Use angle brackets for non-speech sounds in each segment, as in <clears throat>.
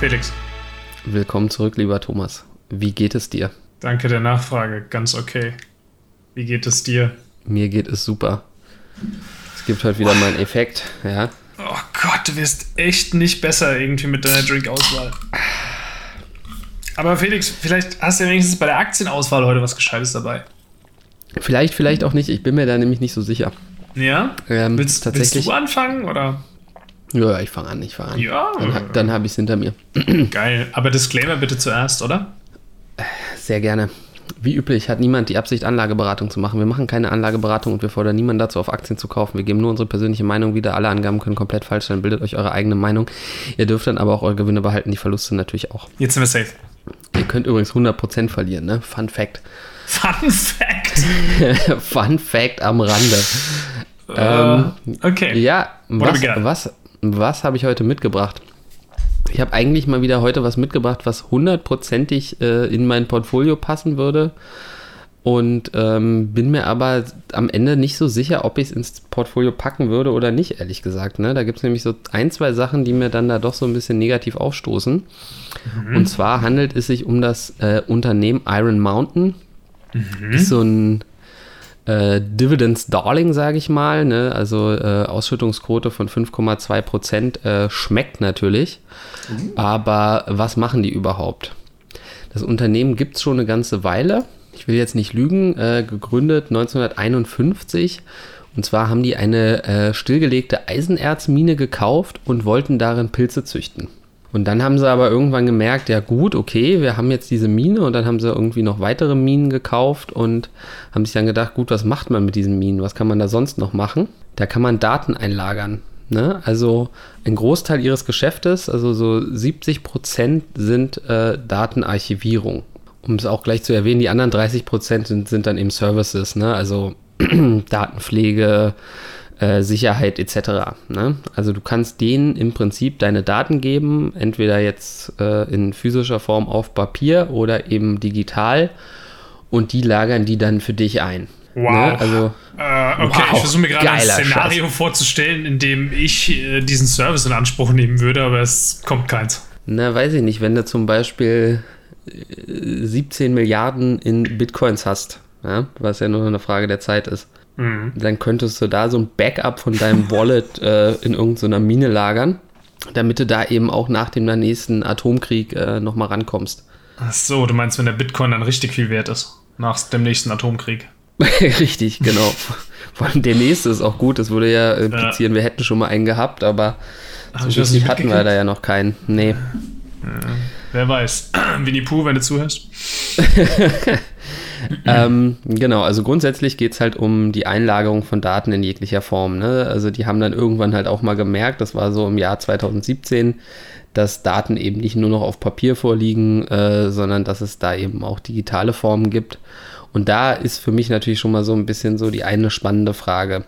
Felix. Willkommen zurück, lieber Thomas. Wie geht es dir? Danke der Nachfrage. Ganz okay. Wie geht es dir? Mir geht es super. Es gibt heute wieder mal einen Effekt, ja. Oh Gott, du wirst echt nicht besser irgendwie mit deiner Drink-Auswahl. Aber Felix, vielleicht hast du ja wenigstens bei der Aktienauswahl heute was Gescheites dabei. Vielleicht, vielleicht auch nicht. Ich bin mir da nämlich nicht so sicher. Ja? Ähm, willst, tatsächlich- willst du anfangen oder? Ja, ich fange an, ich fange an. Ja. Dann, dann habe ich es hinter mir. <clears throat> Geil. Aber Disclaimer bitte zuerst, oder? Sehr gerne. Wie üblich hat niemand die Absicht, Anlageberatung zu machen. Wir machen keine Anlageberatung und wir fordern niemanden dazu, auf Aktien zu kaufen. Wir geben nur unsere persönliche Meinung wieder. Alle Angaben können komplett falsch sein. Bildet euch eure eigene Meinung. Ihr dürft dann aber auch eure Gewinne behalten, die Verluste natürlich auch. Jetzt sind wir safe. Ihr könnt übrigens 100% verlieren, ne? Fun Fact. Fun Fact. <laughs> Fun Fact am Rande. Ähm, Äh, okay. Ja, was, was, was habe ich heute mitgebracht? Ich habe eigentlich mal wieder heute was mitgebracht, was hundertprozentig äh, in mein Portfolio passen würde. Und ähm, bin mir aber am Ende nicht so sicher, ob ich es ins Portfolio packen würde oder nicht, ehrlich gesagt. Ne? Da gibt es nämlich so ein, zwei Sachen, die mir dann da doch so ein bisschen negativ aufstoßen. Und zwar handelt es sich um das äh, Unternehmen Iron Mountain. Ist so ein äh, Dividends Darling, sage ich mal. Ne? Also äh, Ausschüttungsquote von 5,2 Prozent äh, schmeckt natürlich. Aber was machen die überhaupt? Das Unternehmen gibt es schon eine ganze Weile. Ich will jetzt nicht lügen. Äh, gegründet 1951. Und zwar haben die eine äh, stillgelegte Eisenerzmine gekauft und wollten darin Pilze züchten. Und dann haben sie aber irgendwann gemerkt, ja gut, okay, wir haben jetzt diese Mine und dann haben sie irgendwie noch weitere Minen gekauft und haben sich dann gedacht, gut, was macht man mit diesen Minen? Was kann man da sonst noch machen? Da kann man Daten einlagern. Ne? Also ein Großteil ihres Geschäftes, also so 70 Prozent sind äh, Datenarchivierung. Um es auch gleich zu erwähnen, die anderen 30 Prozent sind, sind dann eben Services, ne? also <clears throat> Datenpflege, äh, Sicherheit etc. Ne? Also du kannst denen im Prinzip deine Daten geben, entweder jetzt äh, in physischer Form auf Papier oder eben digital und die lagern die dann für dich ein. Wow. Ne? Also Äh, okay, Wow, ich versuche mir gerade ein Szenario vorzustellen, in dem ich äh, diesen Service in Anspruch nehmen würde, aber es kommt keins. Na, weiß ich nicht, wenn du zum Beispiel äh, 17 Milliarden in Bitcoins hast, ja, was ja nur eine Frage der Zeit ist, dann könntest du da so ein Backup von deinem <laughs> Wallet äh, in irgendeiner Mine lagern, damit du da eben auch nach dem nächsten Atomkrieg äh, nochmal rankommst. Ach so, du meinst, wenn der Bitcoin dann richtig viel wert ist, nach dem nächsten Atomkrieg. <laughs> Richtig, genau. <laughs> Vor allem der nächste ist auch gut, das würde ja implizieren, wir hätten schon mal einen gehabt, aber Hab so richtig hatten wir da ja noch keinen. Nee. Wer weiß. <clears throat> Winnie Pooh, wenn du zuhörst. Ähm, genau, also grundsätzlich geht es halt um die Einlagerung von Daten in jeglicher Form. Ne? Also die haben dann irgendwann halt auch mal gemerkt, das war so im Jahr 2017, dass Daten eben nicht nur noch auf Papier vorliegen, äh, sondern dass es da eben auch digitale Formen gibt. Und da ist für mich natürlich schon mal so ein bisschen so die eine spannende Frage.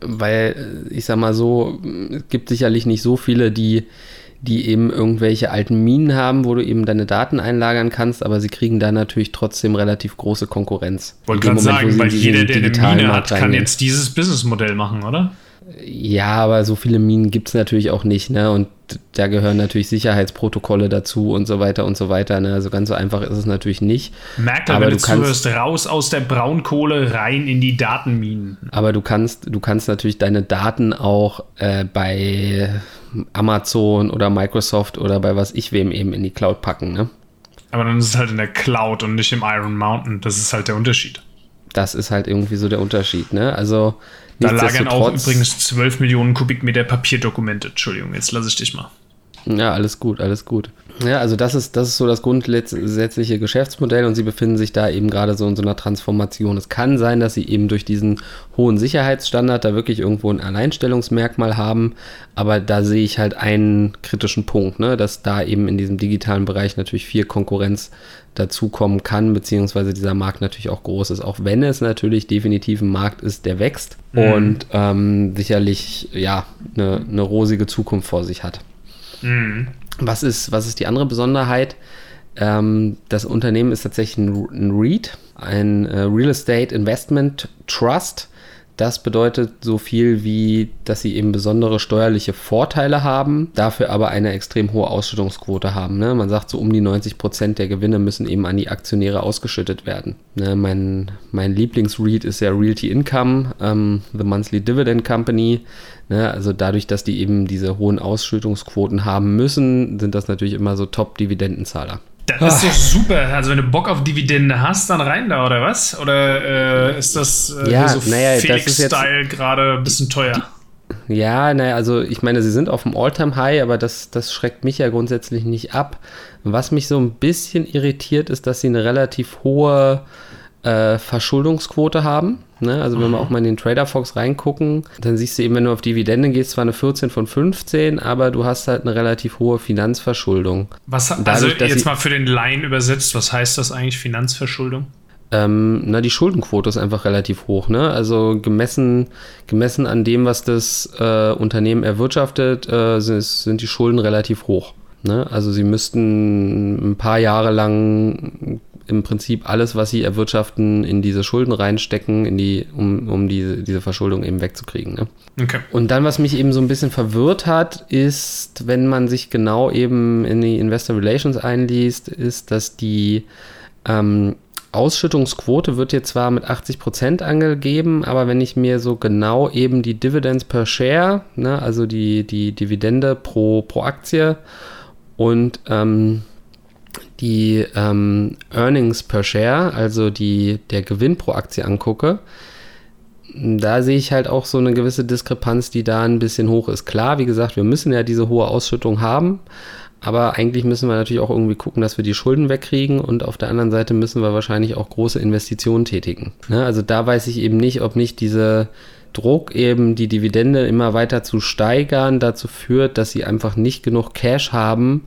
Weil, äh, ich sag mal so, es gibt sicherlich nicht so viele, die, die eben irgendwelche alten Minen haben, wo du eben deine Daten einlagern kannst, aber sie kriegen da natürlich trotzdem relativ große Konkurrenz. Wollte gerade sagen, weil jeder, der eine Mine hat, kann jetzt dieses Businessmodell machen, oder? Ja, aber so viele Minen gibt es natürlich auch nicht, ne? Und da gehören natürlich Sicherheitsprotokolle dazu und so weiter und so weiter. Ne? Also ganz so einfach ist es natürlich nicht. Merkt er, Aber wenn du du zuhörst, raus aus der Braunkohle, rein in die Datenminen. Aber du kannst, du kannst natürlich deine Daten auch äh, bei Amazon oder Microsoft oder bei was ich wem eben in die Cloud packen, ne? Aber dann ist es halt in der Cloud und nicht im Iron Mountain. Das ist halt der Unterschied. Das ist halt irgendwie so der Unterschied, ne? Also Da lagern auch übrigens 12 Millionen Kubikmeter Papierdokumente. Entschuldigung, jetzt lasse ich dich mal. Ja, alles gut, alles gut. Ja, also das ist, das ist so das grundsätzliche Geschäftsmodell und sie befinden sich da eben gerade so in so einer Transformation. Es kann sein, dass sie eben durch diesen hohen Sicherheitsstandard da wirklich irgendwo ein Alleinstellungsmerkmal haben, aber da sehe ich halt einen kritischen Punkt, ne, dass da eben in diesem digitalen Bereich natürlich viel Konkurrenz dazukommen kann, beziehungsweise dieser Markt natürlich auch groß ist, auch wenn es natürlich definitiv ein Markt ist, der wächst und ähm, sicherlich ja eine, eine rosige Zukunft vor sich hat. Was ist, was ist die andere Besonderheit? Ähm, das Unternehmen ist tatsächlich ein, ein REIT, ein äh, Real Estate Investment Trust, Das bedeutet so viel wie, dass sie eben besondere steuerliche Vorteile haben, dafür aber eine extrem hohe Ausschüttungsquote haben. Ne? Man sagt so um die 90 Prozent der Gewinne müssen eben an die Aktionäre ausgeschüttet werden. Ne? Mein, mein Lieblingsread ist ja Realty Income, ähm, The Monthly Dividend Company. Ne? Also dadurch, dass die eben diese hohen Ausschüttungsquoten haben müssen, sind das natürlich immer so Top-Dividendenzahler. Das ist doch super. Also wenn du Bock auf Dividende hast, dann rein da, oder was? Oder äh, ist das äh, Ja, so naja, Felix-Style gerade ein bisschen teuer? Ja, naja, also ich meine, sie sind auf dem All-Time-High, aber das, das schreckt mich ja grundsätzlich nicht ab. Was mich so ein bisschen irritiert, ist, dass sie eine relativ hohe äh, Verschuldungsquote haben. Ne? Also wenn wir auch mal in den Trader Fox reingucken, dann siehst du eben, wenn du auf Dividende gehst, zwar eine 14 von 15, aber du hast halt eine relativ hohe Finanzverschuldung. Was, also Dadurch, jetzt mal für den Laien übersetzt, was heißt das eigentlich, Finanzverschuldung? Ähm, na, die Schuldenquote ist einfach relativ hoch, ne? Also gemessen, gemessen an dem, was das äh, Unternehmen erwirtschaftet, äh, sind, sind die Schulden relativ hoch. Ne? Also sie müssten ein paar Jahre lang im Prinzip alles, was sie erwirtschaften, in diese Schulden reinstecken, in die, um, um diese, diese Verschuldung eben wegzukriegen. Ne? Okay. Und dann, was mich eben so ein bisschen verwirrt hat, ist, wenn man sich genau eben in die Investor Relations einliest, ist, dass die ähm, Ausschüttungsquote wird jetzt zwar mit 80% angegeben, aber wenn ich mir so genau eben die Dividends per Share, ne, also die, die Dividende pro, pro Aktie und ähm, die ähm, Earnings per Share, also die, der Gewinn pro Aktie angucke, da sehe ich halt auch so eine gewisse Diskrepanz, die da ein bisschen hoch ist. Klar, wie gesagt, wir müssen ja diese hohe Ausschüttung haben, aber eigentlich müssen wir natürlich auch irgendwie gucken, dass wir die Schulden wegkriegen und auf der anderen Seite müssen wir wahrscheinlich auch große Investitionen tätigen. Ne? Also da weiß ich eben nicht, ob nicht diese Druck eben die Dividende immer weiter zu steigern dazu führt, dass sie einfach nicht genug Cash haben,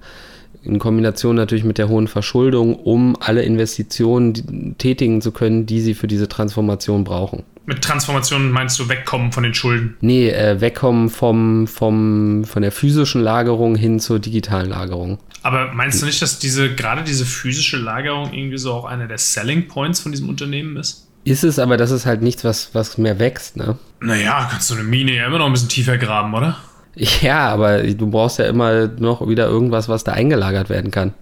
in Kombination natürlich mit der hohen Verschuldung, um alle Investitionen die- tätigen zu können, die sie für diese Transformation brauchen. Mit Transformation meinst du wegkommen von den Schulden? Nee, äh, wegkommen vom, vom, von der physischen Lagerung hin zur digitalen Lagerung. Aber meinst du nicht, dass diese, gerade diese physische Lagerung irgendwie so auch einer der Selling Points von diesem Unternehmen ist? Ist es, aber das ist halt nichts, was, was mehr wächst, ne? Naja, kannst du eine Mine ja immer noch ein bisschen tiefer graben, oder? <laughs> Ja, aber du brauchst ja immer noch wieder irgendwas, was da eingelagert werden kann.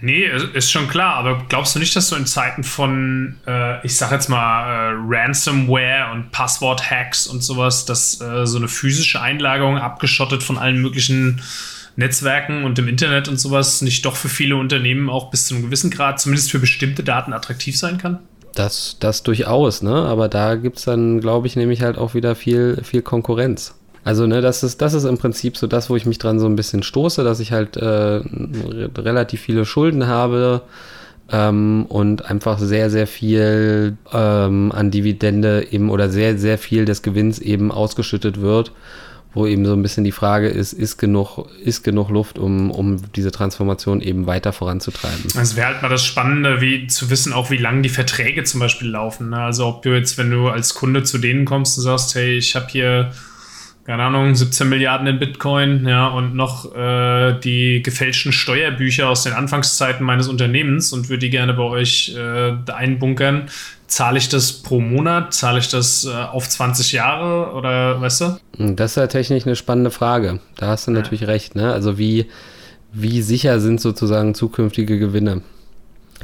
Nee, ist- schon klar, aber glaubst du nicht, dass du in Zeiten von, äh, ich sag jetzt mal, äh, Ransomware und Passwort-Hacks und sowas, dass äh, so eine physische Einlagerung abgeschottet von allen möglichen Netzwerken und im Internet und sowas nicht doch für viele Unternehmen auch bis zu einem gewissen Grad, zumindest für bestimmte Daten, attraktiv sein kann? Das, das durchaus, ne? Aber da gibt es dann, glaube ich, nämlich halt auch wieder viel, viel Konkurrenz. Also, ne, das ist, das ist im Prinzip so das, wo ich mich dran so ein bisschen stoße, dass ich halt äh, re- relativ viele Schulden habe ähm, und einfach sehr, sehr viel ähm, an Dividende eben oder sehr, sehr viel des Gewinns eben ausgeschüttet wird, wo eben so ein bisschen die Frage ist, ist genug, ist genug Luft, um, um diese Transformation eben weiter voranzutreiben. Es wäre halt mal das Spannende, wie zu wissen, auch wie lange die Verträge zum Beispiel laufen. Ne? Also ob du jetzt, wenn du als Kunde zu denen kommst und sagst, hey, ich habe hier, keine Ahnung, 17 Milliarden in Bitcoin, ja, und noch äh, die gefälschten Steuerbücher aus den Anfangszeiten meines Unternehmens und würde die gerne bei euch äh, einbunkern. Zahle ich das pro Monat? Zahle ich das äh, auf 20 Jahre? Oder weißt du? Das ist ja technisch eine spannende Frage. Da hast du natürlich recht, ne? Also wie, wie sicher sind sozusagen zukünftige Gewinne?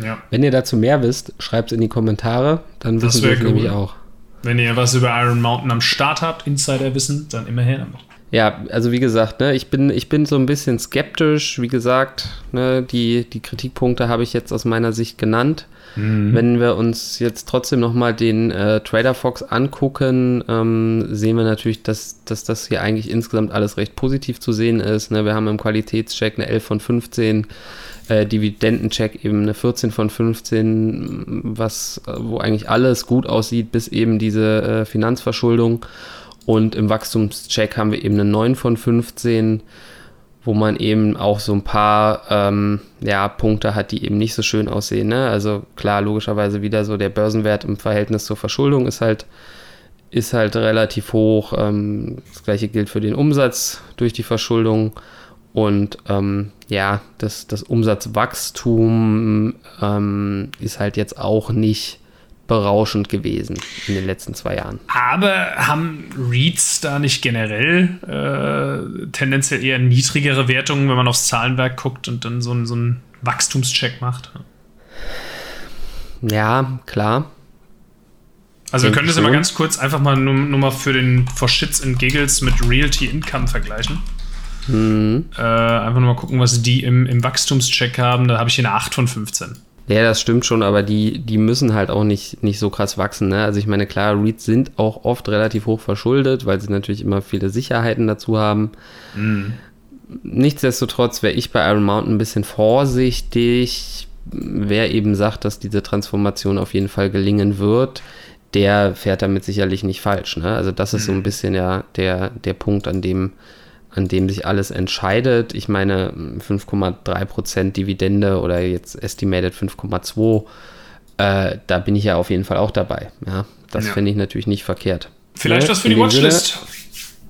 Ja. Wenn ihr dazu mehr wisst, schreibt es in die Kommentare, dann wissen wir es cool. nämlich auch. Wenn ihr was über Iron Mountain am Start habt, Insider-Wissen, dann immer her damit. Ja, also wie gesagt, ne, ich bin, ich bin so ein bisschen skeptisch. Wie gesagt, ne, die, die Kritikpunkte habe ich jetzt aus meiner Sicht genannt. Wenn wir uns jetzt trotzdem nochmal den äh, Trader Fox angucken, ähm, sehen wir natürlich, dass, dass das hier eigentlich insgesamt alles recht positiv zu sehen ist. Ne? Wir haben im Qualitätscheck eine 11 von 15, äh, Dividendencheck eben eine 14 von 15, was, äh, wo eigentlich alles gut aussieht, bis eben diese äh, Finanzverschuldung. Und im Wachstumscheck haben wir eben eine 9 von 15, wo man eben auch so ein paar ähm, ja, Punkte hat, die eben nicht so schön aussehen. Ne? Also klar, logischerweise wieder so der Börsenwert im Verhältnis zur Verschuldung ist halt, ist halt relativ hoch. Ähm, das gleiche gilt für den Umsatz durch die Verschuldung. Und ähm, ja, das, das Umsatzwachstum ähm, ist halt jetzt auch nicht berauschend gewesen in den letzten zwei Jahren. Aber haben REITs da nicht generell äh, tendenziell eher niedrigere Wertungen, wenn man aufs Zahlenwerk guckt und dann so, so einen Wachstumscheck macht? Ja, klar. Also wir können das immer ganz kurz einfach mal nur, nur mal für den For Shits and Giggles mit Realty Income vergleichen. Mhm. Äh, einfach nur mal gucken, was die im, im Wachstumscheck haben. Da habe ich hier eine 8 von 15. Ja, das stimmt schon, aber die, die müssen halt auch nicht, nicht so krass wachsen. Ne? Also ich meine, klar, REITs sind auch oft relativ hoch verschuldet, weil sie natürlich immer viele Sicherheiten dazu haben. Mhm. Nichtsdestotrotz wäre ich bei Iron Mountain ein bisschen vorsichtig. Wer eben sagt, dass diese Transformation auf jeden Fall gelingen wird, der fährt damit sicherlich nicht falsch. Ne? Also das ist so ein mhm. bisschen ja der, der Punkt, an dem an dem sich alles entscheidet. Ich meine, 5,3% Dividende oder jetzt estimated 5,2, äh, da bin ich ja auf jeden Fall auch dabei. Ja, das ja. finde ich natürlich nicht verkehrt. Vielleicht ne? was für die Watchlist.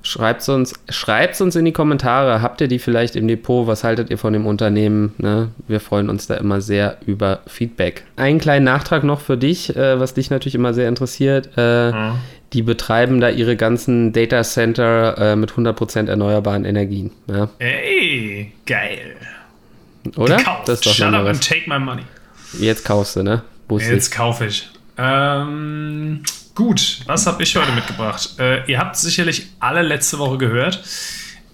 Schreibt uns, schreibt uns in die Kommentare. Habt ihr die vielleicht im Depot? Was haltet ihr von dem Unternehmen? Ne? Wir freuen uns da immer sehr über Feedback. Einen kleinen Nachtrag noch für dich, äh, was dich natürlich immer sehr interessiert. Äh, mhm. Die betreiben da ihre ganzen Data Center äh, mit 100% erneuerbaren Energien. Ja. Ey, geil. Oder? Gekauft. Das Shut up and take my money. Jetzt kaufst du, ne? Jetzt kaufe ich. Ähm, Gut, was habe ich heute mitgebracht? Äh, ihr habt sicherlich alle letzte Woche gehört.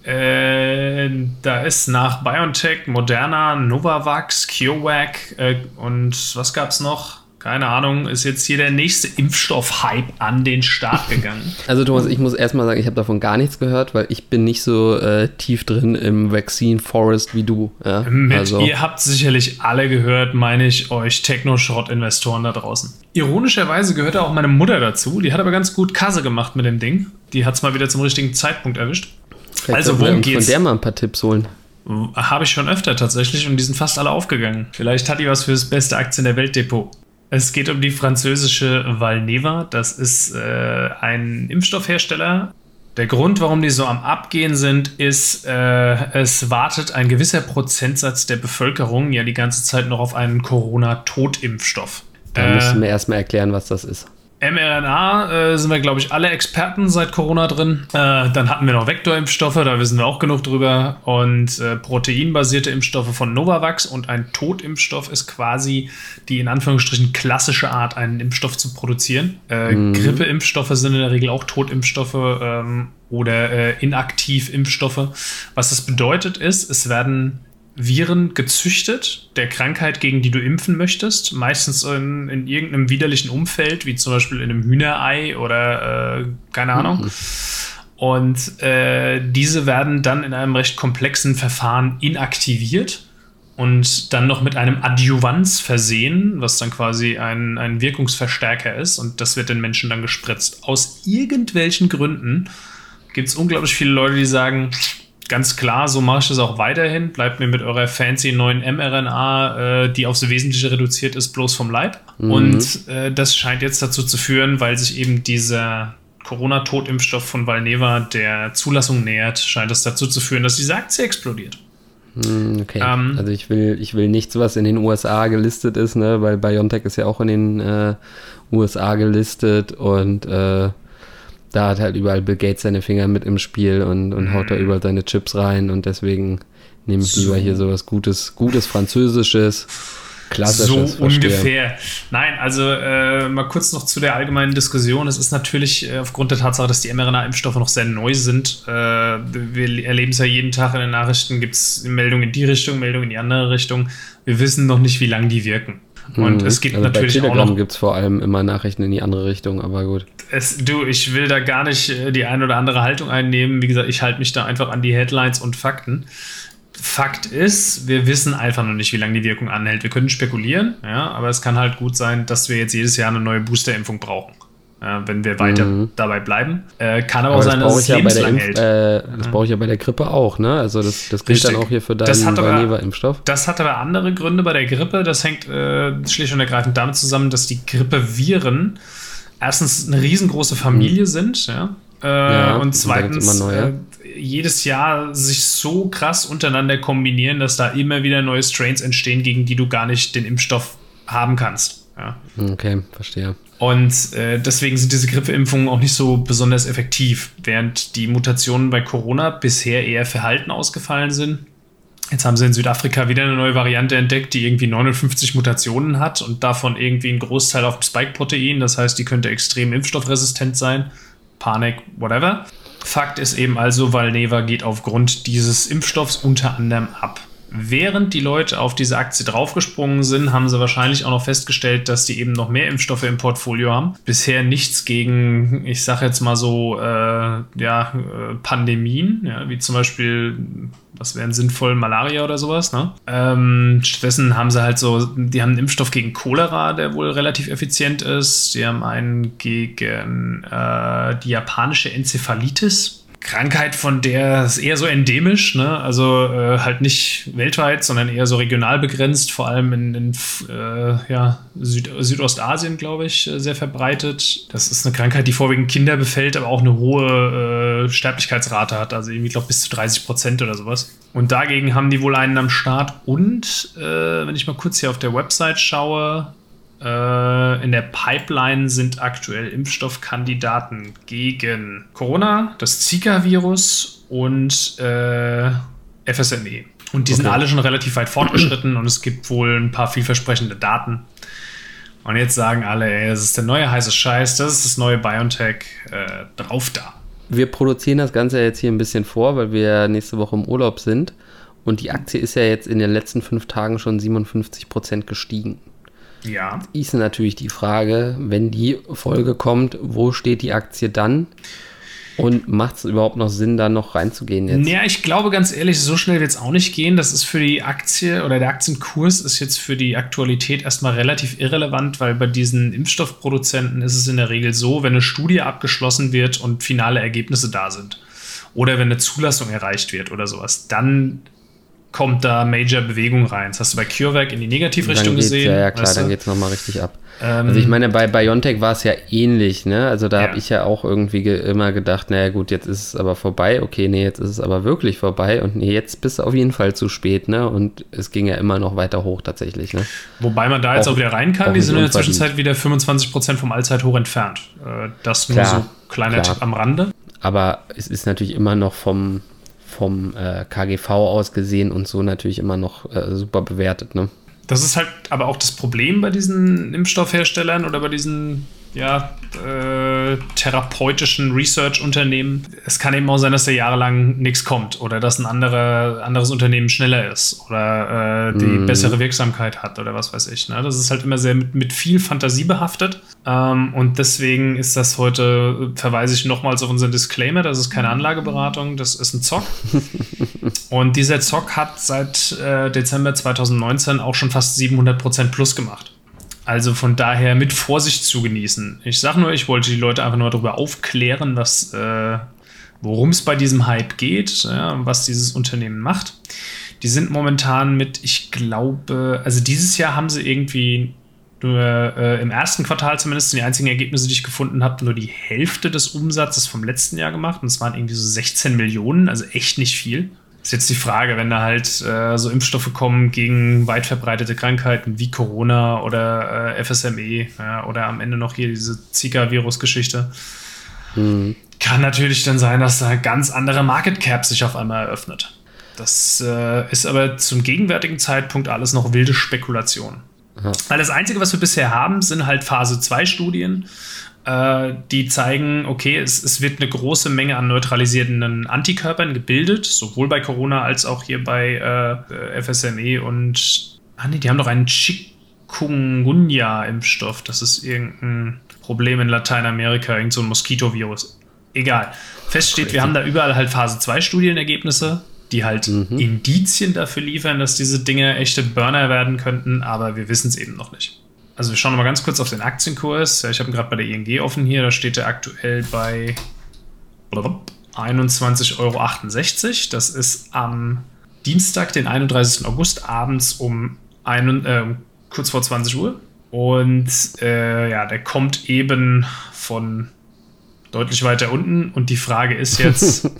Äh, da ist nach BioNTech, Moderna, Novavax, CureVac äh, und was gab es noch? Keine Ahnung, ist jetzt hier der nächste Impfstoff-Hype an den Start <laughs> gegangen. Also Thomas, ich muss erstmal sagen, ich habe davon gar nichts gehört, weil ich bin nicht so äh, tief drin im Vaccine Forest wie du. Ja? Mit, also. Ihr habt sicherlich alle gehört, meine ich euch Techno-Schrott-Investoren da draußen. Ironischerweise gehört auch meine Mutter dazu, die hat aber ganz gut Kasse gemacht mit dem Ding. Die hat es mal wieder zum richtigen Zeitpunkt erwischt. Vielleicht also worum geht's? Von der mal ein paar Tipps holen. Habe ich schon öfter tatsächlich und die sind fast alle aufgegangen. Vielleicht hat die was für das beste Aktien der Weltdepot. Es geht um die französische Valneva. Das ist äh, ein Impfstoffhersteller. Der Grund, warum die so am Abgehen sind, ist, äh, es wartet ein gewisser Prozentsatz der Bevölkerung ja die ganze Zeit noch auf einen Corona-Totimpfstoff. Da äh, müssen wir erstmal erklären, was das ist mRNA äh, sind wir, glaube ich, alle Experten seit Corona drin. Äh, dann hatten wir noch Vektorimpfstoffe, da wissen wir auch genug drüber. Und äh, proteinbasierte Impfstoffe von Novavax. Und ein Totimpfstoff ist quasi die in Anführungsstrichen klassische Art, einen Impfstoff zu produzieren. Äh, mhm. Grippeimpfstoffe sind in der Regel auch Totimpfstoffe ähm, oder äh, Inaktivimpfstoffe. Was das bedeutet ist, es werden Viren gezüchtet, der Krankheit, gegen die du impfen möchtest, meistens in, in irgendeinem widerlichen Umfeld, wie zum Beispiel in einem Hühnerei oder äh, keine Ahnung. Mhm. Und äh, diese werden dann in einem recht komplexen Verfahren inaktiviert und dann noch mit einem Adjuvanz versehen, was dann quasi ein, ein Wirkungsverstärker ist. Und das wird den Menschen dann gespritzt. Aus irgendwelchen Gründen gibt es unglaublich viele Leute, die sagen, ganz klar, so mache ich das auch weiterhin. Bleibt mir mit eurer fancy neuen mRNA, äh, die aufs Wesentliche reduziert ist, bloß vom Leib. Mhm. Und äh, das scheint jetzt dazu zu führen, weil sich eben dieser Corona-Totimpfstoff von Valneva der Zulassung nähert, scheint das dazu zu führen, dass diese Aktie explodiert. Mhm, okay. Ähm, also ich will, ich will nichts, was in den USA gelistet ist, ne? weil BioNTech ist ja auch in den äh, USA gelistet und äh, da hat halt überall Bill Gates seine Finger mit im Spiel und, und haut da mhm. überall seine Chips rein und deswegen nehme ich so. lieber hier sowas Gutes, Gutes Französisches. Klassisches, so ungefähr. Nein, also äh, mal kurz noch zu der allgemeinen Diskussion. Es ist natürlich äh, aufgrund der Tatsache, dass die mRNA-Impfstoffe noch sehr neu sind. Äh, wir erleben es ja jeden Tag in den Nachrichten, gibt es Meldungen in die Richtung, Meldungen in die andere Richtung. Wir wissen noch nicht, wie lange die wirken. Und mhm. es gibt also natürlich bei Telegram gibt es vor allem immer Nachrichten in die andere Richtung, aber gut. Es, du, ich will da gar nicht äh, die ein oder andere Haltung einnehmen. Wie gesagt, ich halte mich da einfach an die Headlines und Fakten. Fakt ist, wir wissen einfach noch nicht, wie lange die Wirkung anhält. Wir können spekulieren, ja, aber es kann halt gut sein, dass wir jetzt jedes Jahr eine neue Boosterimpfung brauchen. Ja, wenn wir weiter mhm. dabei bleiben. Äh, kann aber, aber auch sein, dass es ja lebenslang Impf, hält. Äh, das brauche ich ja bei der Grippe auch, ne? Also das, das gilt dann auch hier für deinen Valneva-Impfstoff. Das hat aber andere Gründe bei der Grippe. Das hängt äh, schlicht und ergreifend damit zusammen, dass die Grippeviren erstens eine riesengroße Familie mhm. sind, ja. Äh, ja und zweitens äh, jedes Jahr sich so krass untereinander kombinieren, dass da immer wieder neue Strains entstehen, gegen die du gar nicht den Impfstoff haben kannst. Ja. Okay, verstehe. Und äh, deswegen sind diese Grippeimpfungen auch nicht so besonders effektiv, während die Mutationen bei Corona bisher eher verhalten ausgefallen sind. Jetzt haben sie in Südafrika wieder eine neue Variante entdeckt, die irgendwie 59 Mutationen hat und davon irgendwie ein Großteil auf dem Spike-Protein. Das heißt, die könnte extrem impfstoffresistent sein. Panik, whatever. Fakt ist eben also, Valneva geht aufgrund dieses Impfstoffs unter anderem ab. Während die Leute auf diese Aktie draufgesprungen sind, haben sie wahrscheinlich auch noch festgestellt, dass die eben noch mehr Impfstoffe im Portfolio haben. Bisher nichts gegen, ich sage jetzt mal so, äh, ja, äh, Pandemien, ja, wie zum Beispiel, was wären sinnvoll, Malaria oder sowas. Ne? Ähm, stattdessen haben sie halt so, die haben einen Impfstoff gegen Cholera, der wohl relativ effizient ist. Die haben einen gegen äh, die japanische Enzephalitis Krankheit, von der ist eher so endemisch, ne? also äh, halt nicht weltweit, sondern eher so regional begrenzt, vor allem in, in äh, ja, Süd Südostasien, glaube ich, äh, sehr verbreitet. Das ist eine Krankheit, die vorwiegend Kinder befällt, aber auch eine hohe äh, Sterblichkeitsrate hat, also irgendwie, glaube bis zu 30 Prozent oder sowas. Und dagegen haben die wohl einen am Start. Und äh, wenn ich mal kurz hier auf der Website schaue, äh, in der Pipeline sind aktuell Impfstoffkandidaten gegen Corona, das Zika-Virus und äh, FSME. Und die okay. sind alle schon relativ weit fortgeschritten und es gibt wohl ein paar vielversprechende Daten. Und jetzt sagen alle, ey, das ist der neue heiße Scheiß, das ist das neue BioNTech, äh, drauf da. Wir produzieren das Ganze jetzt hier ein bisschen vor, weil wir nächste Woche im Urlaub sind. Und die Aktie ist ja jetzt in den letzten fünf Tagen schon 57 Prozent gestiegen. Ja. Ist natürlich die Frage, wenn die Folge kommt, wo steht die Aktie dann? Und macht es überhaupt noch Sinn, da noch reinzugehen jetzt? Ja, ich glaube ganz ehrlich, so schnell wird es auch nicht gehen. Das ist für die Aktie oder der Aktienkurs ist jetzt für die Aktualität erstmal relativ irrelevant, weil bei diesen Impfstoffproduzenten ist es in der Regel so, wenn eine Studie abgeschlossen wird und finale Ergebnisse da sind oder wenn eine Zulassung erreicht wird oder sowas, dann kommt da Major-Bewegung rein. Das hast du bei CureVac in die Negativrichtung gesehen. Ja, ja, klar, dann geht es nochmal richtig ab. Ähm, also ich meine, bei BioNTech war es ja ähnlich, ne? Also da ja. habe ich ja auch irgendwie ge immer gedacht, naja gut, jetzt ist es aber vorbei. Okay, nee, jetzt ist es aber wirklich vorbei. Und nee, jetzt bist du auf jeden Fall zu spät, ne? Und es ging ja immer noch weiter hoch tatsächlich, ne? Wobei man da jetzt auch, auch wieder rein kann. Die sind in der Zwischenzeit wieder 25% vom Allzeithoch entfernt. Äh, das nur klar, so kleiner klar. Tipp am Rande. Aber es ist natürlich immer noch vom vom äh, KGV aus gesehen und so natürlich immer noch äh, super bewertet. Ne? Das ist halt aber auch das Problem bei diesen Impfstoffherstellern oder bei diesen ja, äh, therapeutischen Research-Unternehmen. Es kann eben auch sein, dass da jahrelang nichts kommt oder dass ein andere, anderes Unternehmen schneller ist oder äh, die mm. bessere Wirksamkeit hat oder was weiß ich. Ne? Das ist halt immer sehr mit, mit viel Fantasie behaftet. Ähm, und deswegen ist das heute, verweise ich nochmals auf unseren Disclaimer, das ist keine Anlageberatung, das ist ein Zock. <laughs> und dieser Zock hat seit äh, Dezember 2019 auch schon fast 700% plus gemacht. Also von daher mit Vorsicht zu genießen. Ich sage nur, ich wollte die Leute einfach nur darüber aufklären, was, äh, worum es bei diesem Hype geht, ja, was dieses Unternehmen macht. Die sind momentan mit, ich glaube, also dieses Jahr haben sie irgendwie nur äh, im ersten Quartal zumindest die einzigen Ergebnisse, die ich gefunden habe, nur die Hälfte des Umsatzes vom letzten Jahr gemacht. Und es waren irgendwie so 16 Millionen, also echt nicht viel. Ist jetzt die Frage, wenn da halt äh, so Impfstoffe kommen gegen weit verbreitete Krankheiten wie Corona oder äh, FSME ja, oder am Ende noch hier diese Zika-Virus-Geschichte. Mhm. Kann natürlich dann sein, dass da ganz andere Market Cap sich auf einmal eröffnet. Das äh, ist aber zum gegenwärtigen Zeitpunkt alles noch wilde Spekulation. Weil das Einzige, was wir bisher haben, sind halt Phase 2 Studien äh, die zeigen, okay, es, es wird eine große Menge an neutralisierenden Antikörpern gebildet, sowohl bei Corona als auch hier bei äh, FSME und, ah nee, die haben doch einen Chikungunya-Impfstoff. Das ist irgendein Problem in Lateinamerika, irgend so ein Moskitovirus. Egal. Fest steht, wir haben da überall halt Phase 2 Studienergebnisse, die halt mhm. Indizien dafür liefern, dass diese Dinge echte Burner werden könnten, aber wir wissen es eben noch nicht. Also wir schauen mal ganz kurz auf den Aktienkurs. Ich habe ihn gerade bei der ING offen hier. Da steht er aktuell bei 21,68 Euro. Das ist am Dienstag, den 31. August, abends um ein, äh, kurz vor 20 Uhr. Und äh, ja, der kommt eben von deutlich weiter unten. Und die Frage ist jetzt. <laughs>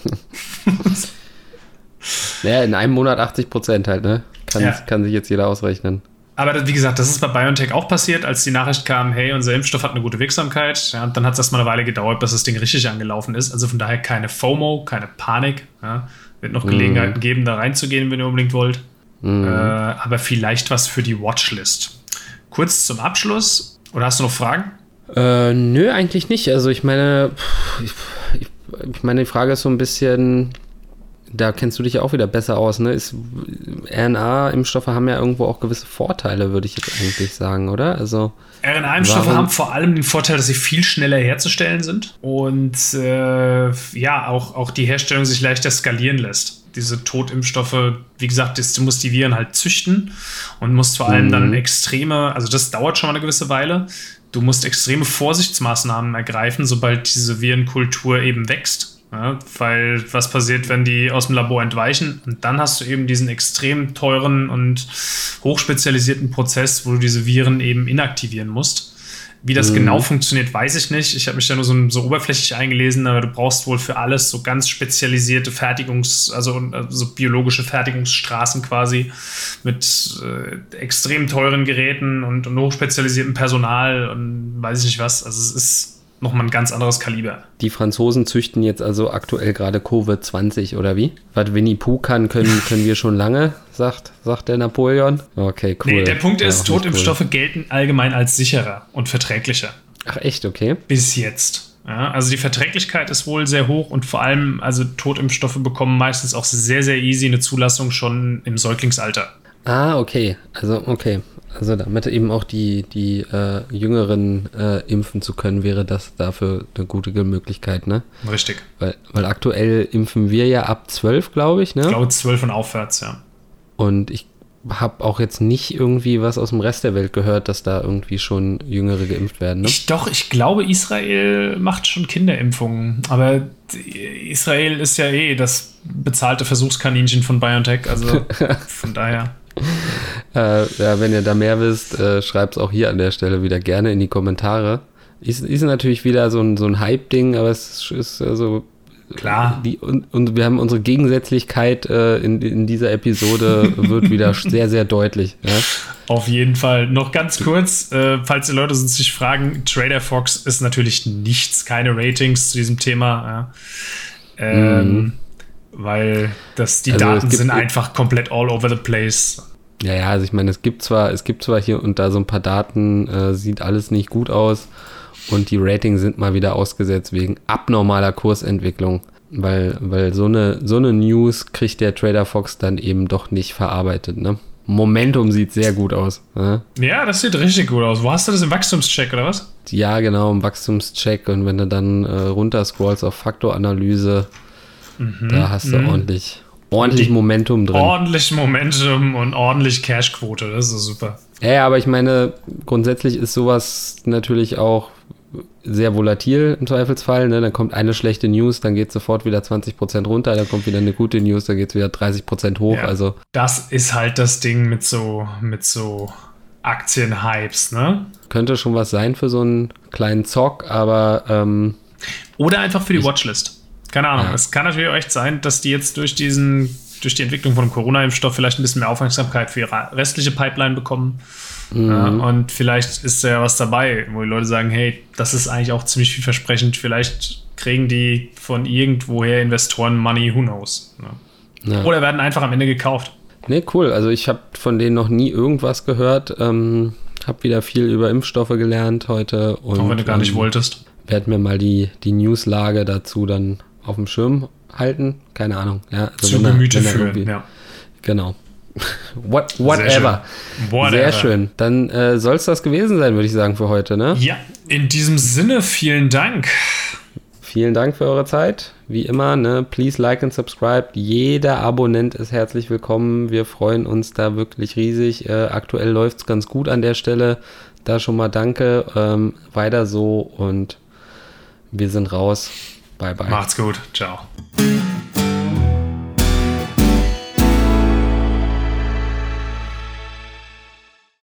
<laughs> ja, in einem Monat 80 Prozent halt, ne? Kann, ja. kann sich jetzt jeder ausrechnen. Aber wie gesagt, das ist bei BioNTech auch passiert, als die Nachricht kam, hey, unser Impfstoff hat eine gute Wirksamkeit. Ja, dann hat es erstmal eine Weile gedauert, bis das Ding richtig angelaufen ist. Also von daher keine FOMO, keine Panik. Ja. Wird noch Gelegenheiten mhm. geben, da reinzugehen, wenn ihr unbedingt wollt. Mhm. Äh, aber vielleicht was für die Watchlist. Kurz zum Abschluss. Oder hast du noch Fragen? Äh, nö, eigentlich nicht. Also ich meine, ich, ich meine, die Frage ist so ein bisschen, da kennst du dich ja auch wieder besser aus, ne? RNA-Impfstoffe haben ja irgendwo auch gewisse Vorteile, würde ich jetzt eigentlich sagen, oder? Also RNA-Impfstoffe haben vor allem den Vorteil, dass sie viel schneller herzustellen sind und äh, ja, auch, auch die Herstellung sich leichter skalieren lässt. Diese Totimpfstoffe, wie gesagt, du musst die Viren halt züchten und musst vor allem mhm. dann extreme, also das dauert schon mal eine gewisse Weile. Du musst extreme Vorsichtsmaßnahmen ergreifen, sobald diese Virenkultur eben wächst ja, weil was passiert, wenn die aus dem Labor entweichen? Und dann hast du eben diesen extrem teuren und hochspezialisierten Prozess, wo du diese Viren eben inaktivieren musst. Wie das mhm. genau funktioniert, weiß ich nicht. Ich habe mich da nur so, so, oberflächlich eingelesen, aber du brauchst wohl für alles so ganz spezialisierte Fertigungs-, also, also biologische Fertigungsstraßen quasi mit äh, extrem teuren Geräten und, und hochspezialisiertem Personal und weiß ich nicht was. Also es ist nochmal ein ganz anderes Kaliber. Die Franzosen züchten jetzt also aktuell gerade Covid-20 oder wie? Was Winnie Pooh kann, können, <laughs> können wir schon lange, sagt, sagt der Napoleon. Okay, cool. Nee, der Punkt ist, Totimpfstoffe cool. gelten allgemein als sicherer und verträglicher. Ach echt, okay. Bis jetzt. Ja, also die Verträglichkeit ist wohl sehr hoch und vor allem, also Totimpfstoffe bekommen meistens auch sehr, sehr easy eine Zulassung schon im Säuglingsalter. Ah, okay. Also, okay. Also damit eben auch die, die äh, Jüngeren äh, impfen zu können, wäre das dafür eine gute Möglichkeit, ne? Richtig. Weil, weil aktuell impfen wir ja ab 12, glaube ich, ne? Ich glaube 12 und aufwärts, ja. Und ich habe auch jetzt nicht irgendwie was aus dem Rest der Welt gehört, dass da irgendwie schon Jüngere geimpft werden. Ne? Ich, doch, ich glaube, Israel macht schon Kinderimpfungen. Aber Israel ist ja eh das bezahlte Versuchskaninchen von BioNTech. Also <laughs> von daher <laughs> äh, ja, wenn ihr da mehr wisst, äh, schreibt es auch hier an der Stelle wieder gerne in die Kommentare. Ist, ist natürlich wieder so ein, so ein Hype-Ding, aber es ist also. Klar. Die, und, und wir haben unsere Gegensätzlichkeit äh, in, in dieser Episode <laughs> wird wieder sehr, sehr deutlich. Ja? Auf jeden Fall. Noch ganz kurz, äh, falls die Leute sich fragen, Trader Fox ist natürlich nichts, keine Ratings zu diesem Thema. Ja. Ähm, mhm weil das, die also Daten sind einfach komplett all over the place. Ja, ja, also ich meine, es gibt zwar, es gibt zwar hier und da so ein paar Daten, äh, sieht alles nicht gut aus und die Ratings sind mal wieder ausgesetzt wegen abnormaler Kursentwicklung. Weil, weil so eine, so eine News kriegt der Trader Fox dann eben doch nicht verarbeitet, ne? Momentum sieht sehr gut aus. Ne? Ja, das sieht richtig gut aus. Wo hast du das im Wachstumscheck oder was? Ja, genau, im Wachstumscheck. Und wenn du dann äh, runter scrollst auf Faktoranalyse, Mhm. Da hast du mhm. ordentlich, ordentlich Momentum drin. Ordentlich Momentum und ordentlich Cashquote, das ist super. Ja, ja, aber ich meine, grundsätzlich ist sowas natürlich auch sehr volatil im Zweifelsfall. Ne? Dann kommt eine schlechte News, dann geht sofort wieder 20% runter, dann kommt wieder eine gute News, dann geht es wieder 30% hoch. Ja, also das ist halt das Ding mit so, mit so Aktienhypes, ne? Könnte schon was sein für so einen kleinen Zock, aber ähm, Oder einfach für die Watchlist. Keine Ahnung. Ja. Es kann natürlich auch echt sein, dass die jetzt durch diesen, durch die Entwicklung von Corona-Impfstoff vielleicht ein bisschen mehr Aufmerksamkeit für ihre restliche Pipeline bekommen. Mhm. Ja, und vielleicht ist da ja was dabei, wo die Leute sagen, hey, das ist eigentlich auch ziemlich vielversprechend. Vielleicht kriegen die von irgendwoher Investoren Money, who knows. Ne? Ja. Oder werden einfach am Ende gekauft. Nee, cool. Also ich habe von denen noch nie irgendwas gehört. Ähm, habe wieder viel über Impfstoffe gelernt heute. Und, auch wenn du gar nicht ähm, wolltest. Werd mir mal die, die Newslage dazu dann auf dem Schirm halten. Keine Ahnung. Ja, also Zu Gemüte führen, ja. Genau. <laughs> What, whatever. Sehr schön. Sehr schön. Dann äh, soll es das gewesen sein, würde ich sagen, für heute, ne? Ja, in diesem Sinne, vielen Dank. Vielen Dank für eure Zeit. Wie immer, ne, please like and subscribe. Jeder Abonnent ist herzlich willkommen. Wir freuen uns da wirklich riesig. Äh, aktuell läuft es ganz gut an der Stelle. Da schon mal danke. Ähm, weiter so und wir sind raus. Bye, bye. Macht's gut. Ciao.